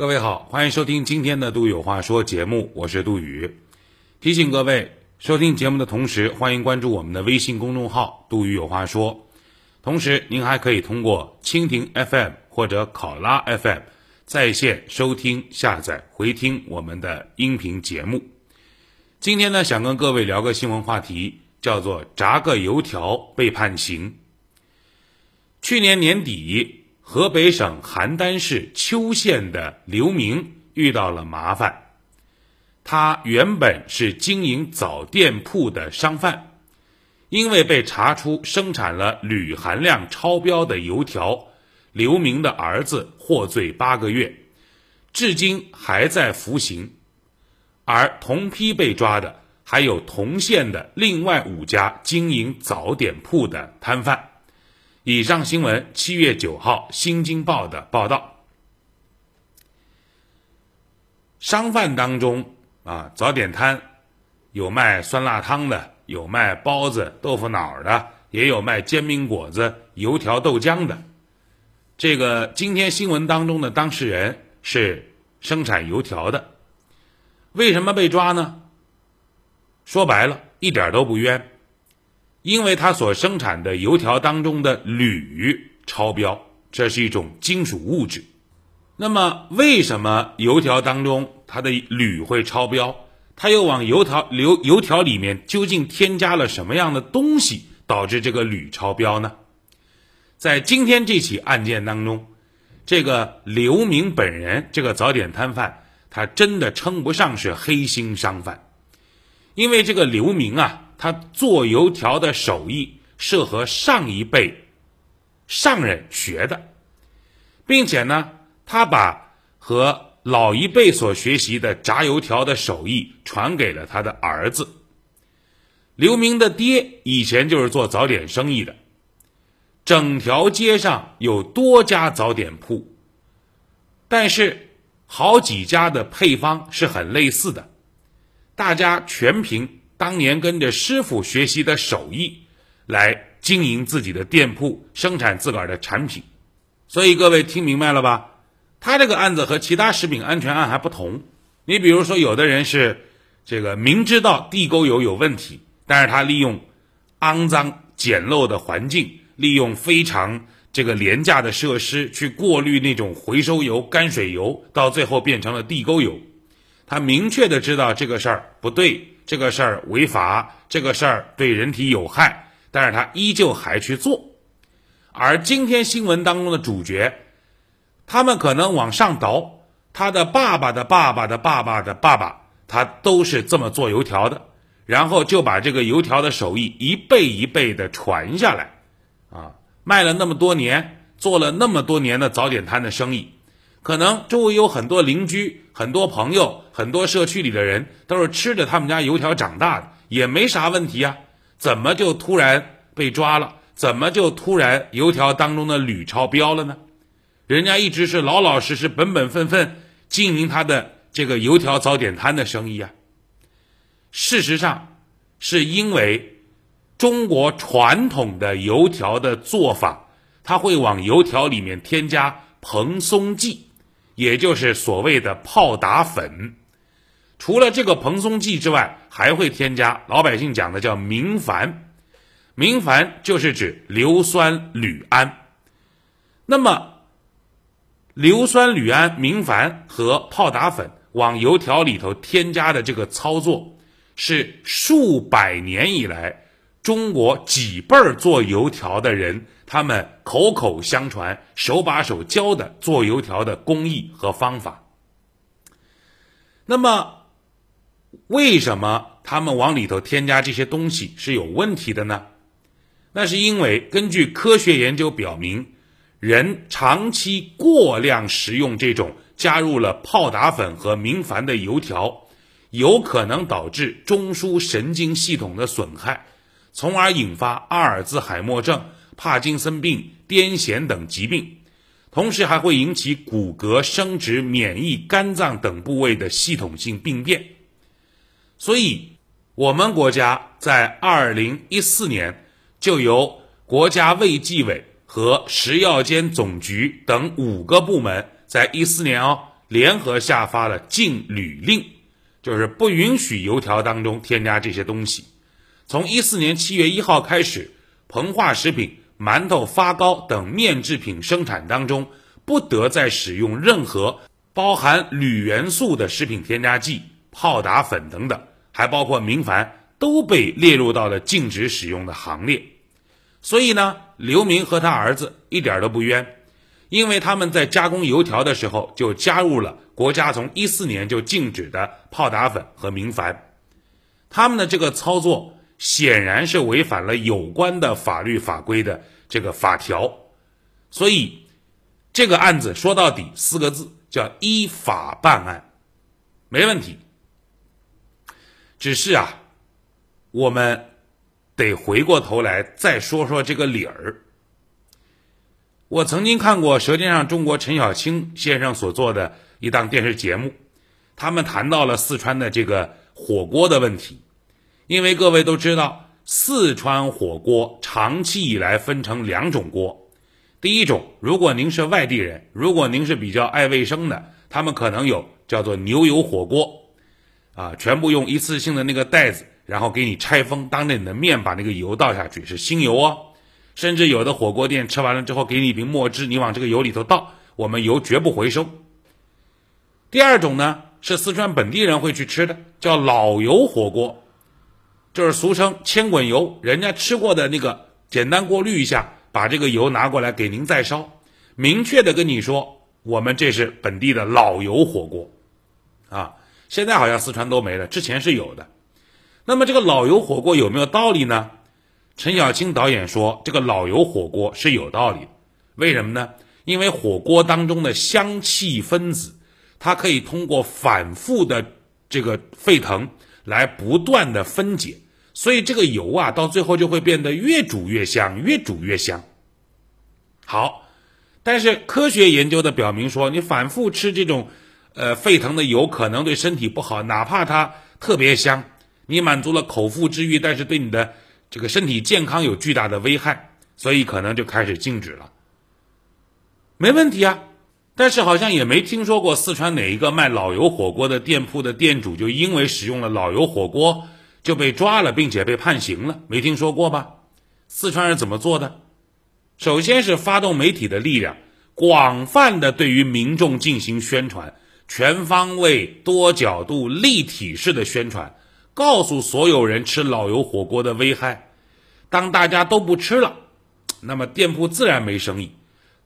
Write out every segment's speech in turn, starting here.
各位好，欢迎收听今天的《杜有话说》节目，我是杜宇。提醒各位，收听节目的同时，欢迎关注我们的微信公众号“杜宇有话说”。同时，您还可以通过蜻蜓 FM 或者考拉 FM 在线收听、下载、回听我们的音频节目。今天呢，想跟各位聊个新闻话题，叫做“炸个油条被判刑”。去年年底，河北省邯郸市邱县的刘明遇到了麻烦。他原本是经营早店铺的商贩。因为被查出生产了铝含量超标的油条，刘明的儿子获罪八个月，至今还在服刑。而同批被抓的还有同县的另外五家经营早点铺的摊贩。以上新闻七月九号《新京报》的报道。商贩当中啊，早点摊有卖酸辣汤的。有卖包子、豆腐脑的，也有卖煎饼果子、油条、豆浆的。这个今天新闻当中的当事人是生产油条的，为什么被抓呢？说白了，一点都不冤，因为他所生产的油条当中的铝超标，这是一种金属物质。那么，为什么油条当中它的铝会超标？他又往油条油油条里面究竟添加了什么样的东西，导致这个铝超标呢？在今天这起案件当中，这个刘明本人这个早点摊贩，他真的称不上是黑心商贩，因为这个刘明啊，他做油条的手艺是和上一辈上人学的，并且呢，他把和老一辈所学习的炸油条的手艺传给了他的儿子。刘明的爹，以前就是做早点生意的。整条街上有多家早点铺，但是好几家的配方是很类似的，大家全凭当年跟着师傅学习的手艺来经营自己的店铺，生产自个儿的产品。所以各位听明白了吧？他这个案子和其他食品安全案还不同，你比如说，有的人是这个明知道地沟油有问题，但是他利用肮脏简陋的环境，利用非常这个廉价的设施去过滤那种回收油、泔水油，到最后变成了地沟油。他明确的知道这个事儿不对，这个事儿违法，这个事儿对人体有害，但是他依旧还去做。而今天新闻当中的主角。他们可能往上倒，他的爸爸的爸爸的爸爸的爸爸，他都是这么做油条的，然后就把这个油条的手艺一辈一辈的传下来，啊，卖了那么多年，做了那么多年的早点摊的生意，可能周围有很多邻居、很多朋友、很多社区里的人都是吃着他们家油条长大的，也没啥问题啊，怎么就突然被抓了？怎么就突然油条当中的铝超标了呢？人家一直是老老实实、本本分分经营他的这个油条早点摊的生意啊。事实上，是因为中国传统的油条的做法，它会往油条里面添加蓬松剂，也就是所谓的泡打粉。除了这个蓬松剂之外，还会添加老百姓讲的叫明矾，明矾就是指硫酸铝铵。那么，硫酸铝铵、明矾和泡打粉往油条里头添加的这个操作，是数百年以来中国几辈儿做油条的人他们口口相传、手把手教的做油条的工艺和方法。那么，为什么他们往里头添加这些东西是有问题的呢？那是因为根据科学研究表明。人长期过量食用这种加入了泡打粉和明矾的油条，有可能导致中枢神经系统的损害，从而引发阿尔兹海默症、帕金森病、癫痫等疾病，同时还会引起骨骼、生殖、免疫、肝脏等部位的系统性病变。所以，我们国家在二零一四年就由国家卫计委。和食药监总局等五个部门，在一四年哦联合下发了禁铝令，就是不允许油条当中添加这些东西。从一四年七月一号开始，膨化食品、馒头、发糕等面制品生产当中，不得再使用任何包含铝元素的食品添加剂、泡打粉等等，还包括明矾，都被列入到了禁止使用的行列。所以呢，刘明和他儿子一点都不冤，因为他们在加工油条的时候就加入了国家从一四年就禁止的泡打粉和明矾，他们的这个操作。显然是违反了有关的法律法规的这个法条，所以这个案子说到底四个字叫依法办案，没问题。只是啊，我们得回过头来再说说这个理儿。我曾经看过《舌尖上中国》陈小青先生所做的一档电视节目，他们谈到了四川的这个火锅的问题。因为各位都知道，四川火锅长期以来分成两种锅。第一种，如果您是外地人，如果您是比较爱卫生的，他们可能有叫做牛油火锅，啊，全部用一次性的那个袋子，然后给你拆封，当着你的面把那个油倒下去，是新油哦。甚至有的火锅店吃完了之后，给你一瓶墨汁，你往这个油里头倒，我们油绝不回收。第二种呢，是四川本地人会去吃的，叫老油火锅。就是俗称千滚油，人家吃过的那个，简单过滤一下，把这个油拿过来给您再烧。明确的跟你说，我们这是本地的老油火锅，啊，现在好像四川都没了，之前是有的。那么这个老油火锅有没有道理呢？陈小青导演说，这个老油火锅是有道理。为什么呢？因为火锅当中的香气分子，它可以通过反复的这个沸腾。来不断的分解，所以这个油啊，到最后就会变得越煮越香，越煮越香。好，但是科学研究的表明说，你反复吃这种，呃，沸腾的油可能对身体不好，哪怕它特别香，你满足了口腹之欲，但是对你的这个身体健康有巨大的危害，所以可能就开始禁止了。没问题啊。但是好像也没听说过四川哪一个卖老油火锅的店铺的店主就因为使用了老油火锅就被抓了，并且被判刑了，没听说过吧？四川是怎么做的？首先是发动媒体的力量，广泛的对于民众进行宣传，全方位、多角度、立体式的宣传，告诉所有人吃老油火锅的危害。当大家都不吃了，那么店铺自然没生意。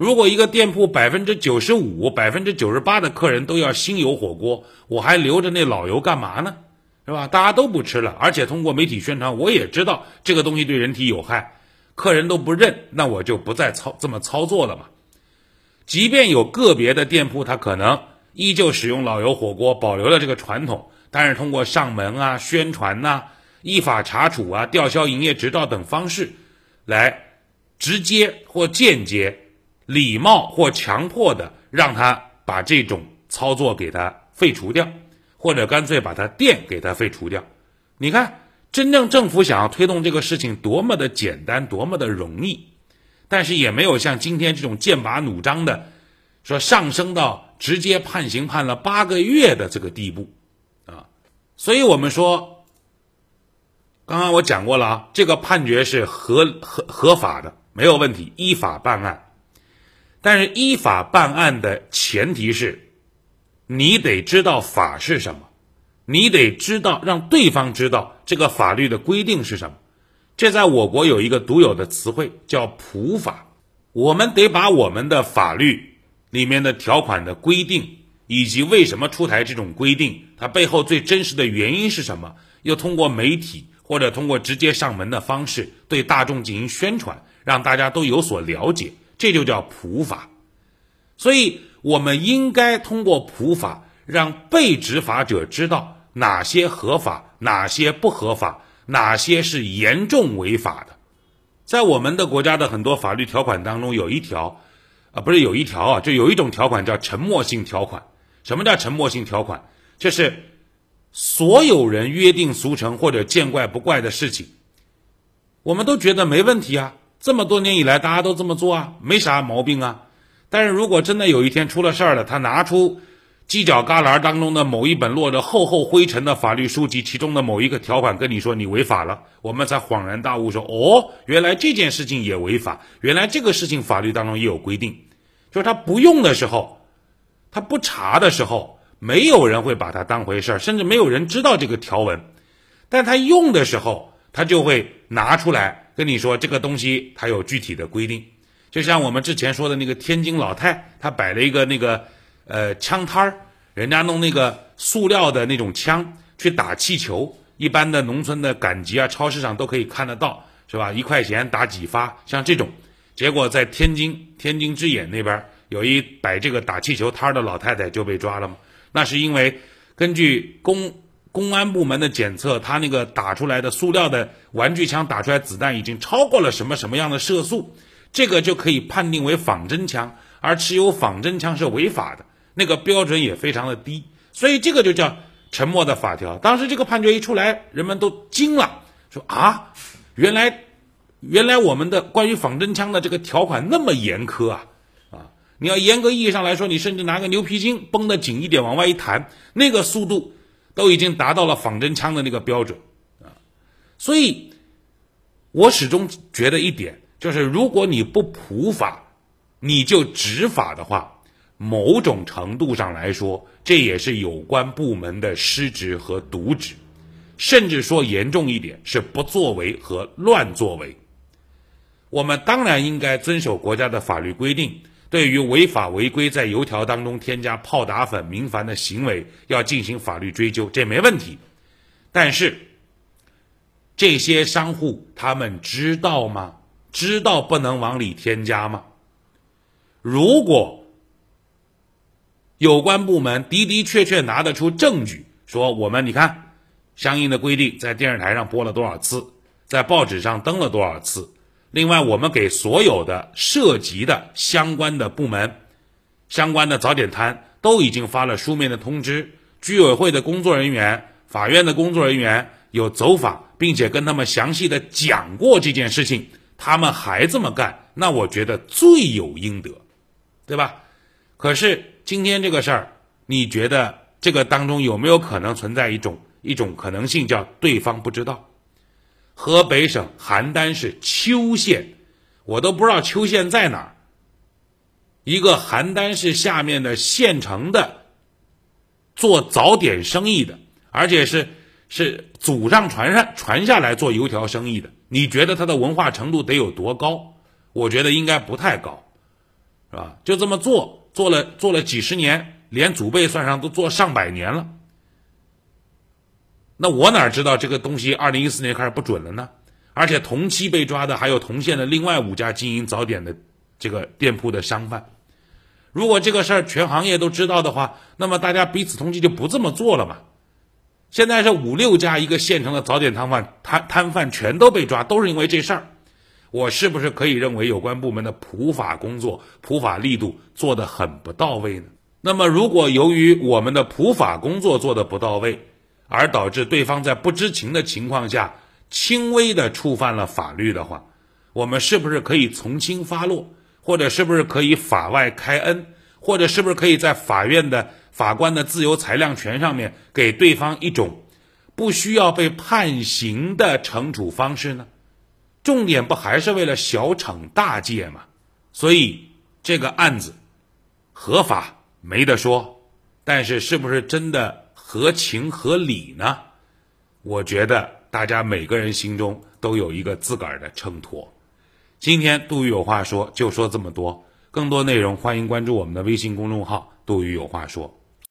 如果一个店铺百分之九十五、百分之九十八的客人都要新油火锅，我还留着那老油干嘛呢？是吧？大家都不吃了，而且通过媒体宣传，我也知道这个东西对人体有害，客人都不认，那我就不再操这么操作了嘛。即便有个别的店铺，他可能依旧使用老油火锅，保留了这个传统，但是通过上门啊、宣传呐、依法查处啊、吊销营业执照等方式，来直接或间接。礼貌或强迫的让他把这种操作给他废除掉，或者干脆把他店给他废除掉。你看，真正政府想要推动这个事情多么的简单，多么的容易，但是也没有像今天这种剑拔弩张的，说上升到直接判刑判了八个月的这个地步啊。所以我们说，刚刚我讲过了啊，这个判决是合合合法的，没有问题，依法办案。但是依法办案的前提是，你得知道法是什么，你得知道让对方知道这个法律的规定是什么。这在我国有一个独有的词汇叫普法。我们得把我们的法律里面的条款的规定，以及为什么出台这种规定，它背后最真实的原因是什么，又通过媒体或者通过直接上门的方式对大众进行宣传，让大家都有所了解。这就叫普法，所以我们应该通过普法，让被执法者知道哪些合法，哪些不合法，哪些是严重违法的。在我们的国家的很多法律条款当中，有一条，啊，不是有一条啊，就有一种条款叫沉默性条款。什么叫沉默性条款？就是所有人约定俗成或者见怪不怪的事情，我们都觉得没问题啊。这么多年以来，大家都这么做啊，没啥毛病啊。但是如果真的有一天出了事儿了，他拿出犄角旮旯当中的某一本落着厚厚灰尘的法律书籍，其中的某一个条款跟你说你违法了，我们才恍然大悟说：哦，原来这件事情也违法，原来这个事情法律当中也有规定。就是他不用的时候，他不查的时候，没有人会把它当回事儿，甚至没有人知道这个条文。但他用的时候，他就会拿出来跟你说这个东西它有具体的规定。就像我们之前说的那个天津老太，她摆了一个那个。呃，枪摊儿，人家弄那个塑料的那种枪去打气球，一般的农村的赶集啊，超市上都可以看得到，是吧？一块钱打几发，像这种。结果在天津天津之眼那边有一摆这个打气球摊儿的老太太就被抓了嘛？那是因为根据公公安部门的检测，他那个打出来的塑料的玩具枪打出来子弹已经超过了什么什么样的射速，这个就可以判定为仿真枪，而持有仿真枪是违法的。那个标准也非常的低，所以这个就叫沉默的法条。当时这个判决一出来，人们都惊了，说啊，原来原来我们的关于仿真枪的这个条款那么严苛啊啊！你要严格意义上来说，你甚至拿个牛皮筋绷得紧一点，往外一弹，那个速度都已经达到了仿真枪的那个标准啊！所以，我始终觉得一点就是，如果你不普法，你就执法的话。某种程度上来说，这也是有关部门的失职和渎职，甚至说严重一点是不作为和乱作为。我们当然应该遵守国家的法律规定，对于违法违规在油条当中添加泡打粉、明矾的行为，要进行法律追究，这没问题。但是，这些商户他们知道吗？知道不能往里添加吗？如果有关部门的的确确拿得出证据，说我们你看，相应的规定在电视台上播了多少次，在报纸上登了多少次。另外，我们给所有的涉及的相关的部门、相关的早点摊都已经发了书面的通知。居委会的工作人员、法院的工作人员有走访，并且跟他们详细的讲过这件事情，他们还这么干，那我觉得罪有应得，对吧？可是。今天这个事儿，你觉得这个当中有没有可能存在一种一种可能性，叫对方不知道？河北省邯郸市邱县，我都不知道邱县在哪儿。一个邯郸市下面的县城的做早点生意的，而且是是祖上传上传下来做油条生意的，你觉得他的文化程度得有多高？我觉得应该不太高，是吧？就这么做。做了做了几十年，连祖辈算上都做上百年了。那我哪知道这个东西二零一四年开始不准了呢？而且同期被抓的还有同县的另外五家经营早点的这个店铺的商贩。如果这个事儿全行业都知道的话，那么大家彼此通缉就不这么做了嘛。现在是五六家一个县城的早点摊贩摊摊贩全都被抓，都是因为这事儿。我是不是可以认为有关部门的普法工作、普法力度做得很不到位呢？那么，如果由于我们的普法工作做得不到位，而导致对方在不知情的情况下轻微的触犯了法律的话，我们是不是可以从轻发落，或者是不是可以法外开恩，或者是不是可以在法院的法官的自由裁量权上面给对方一种不需要被判刑的惩处方式呢？重点不还是为了小惩大戒吗？所以这个案子合法没得说，但是是不是真的合情合理呢？我觉得大家每个人心中都有一个自个儿的秤砣。今天杜宇有话说就说这么多，更多内容欢迎关注我们的微信公众号“杜宇有话说”。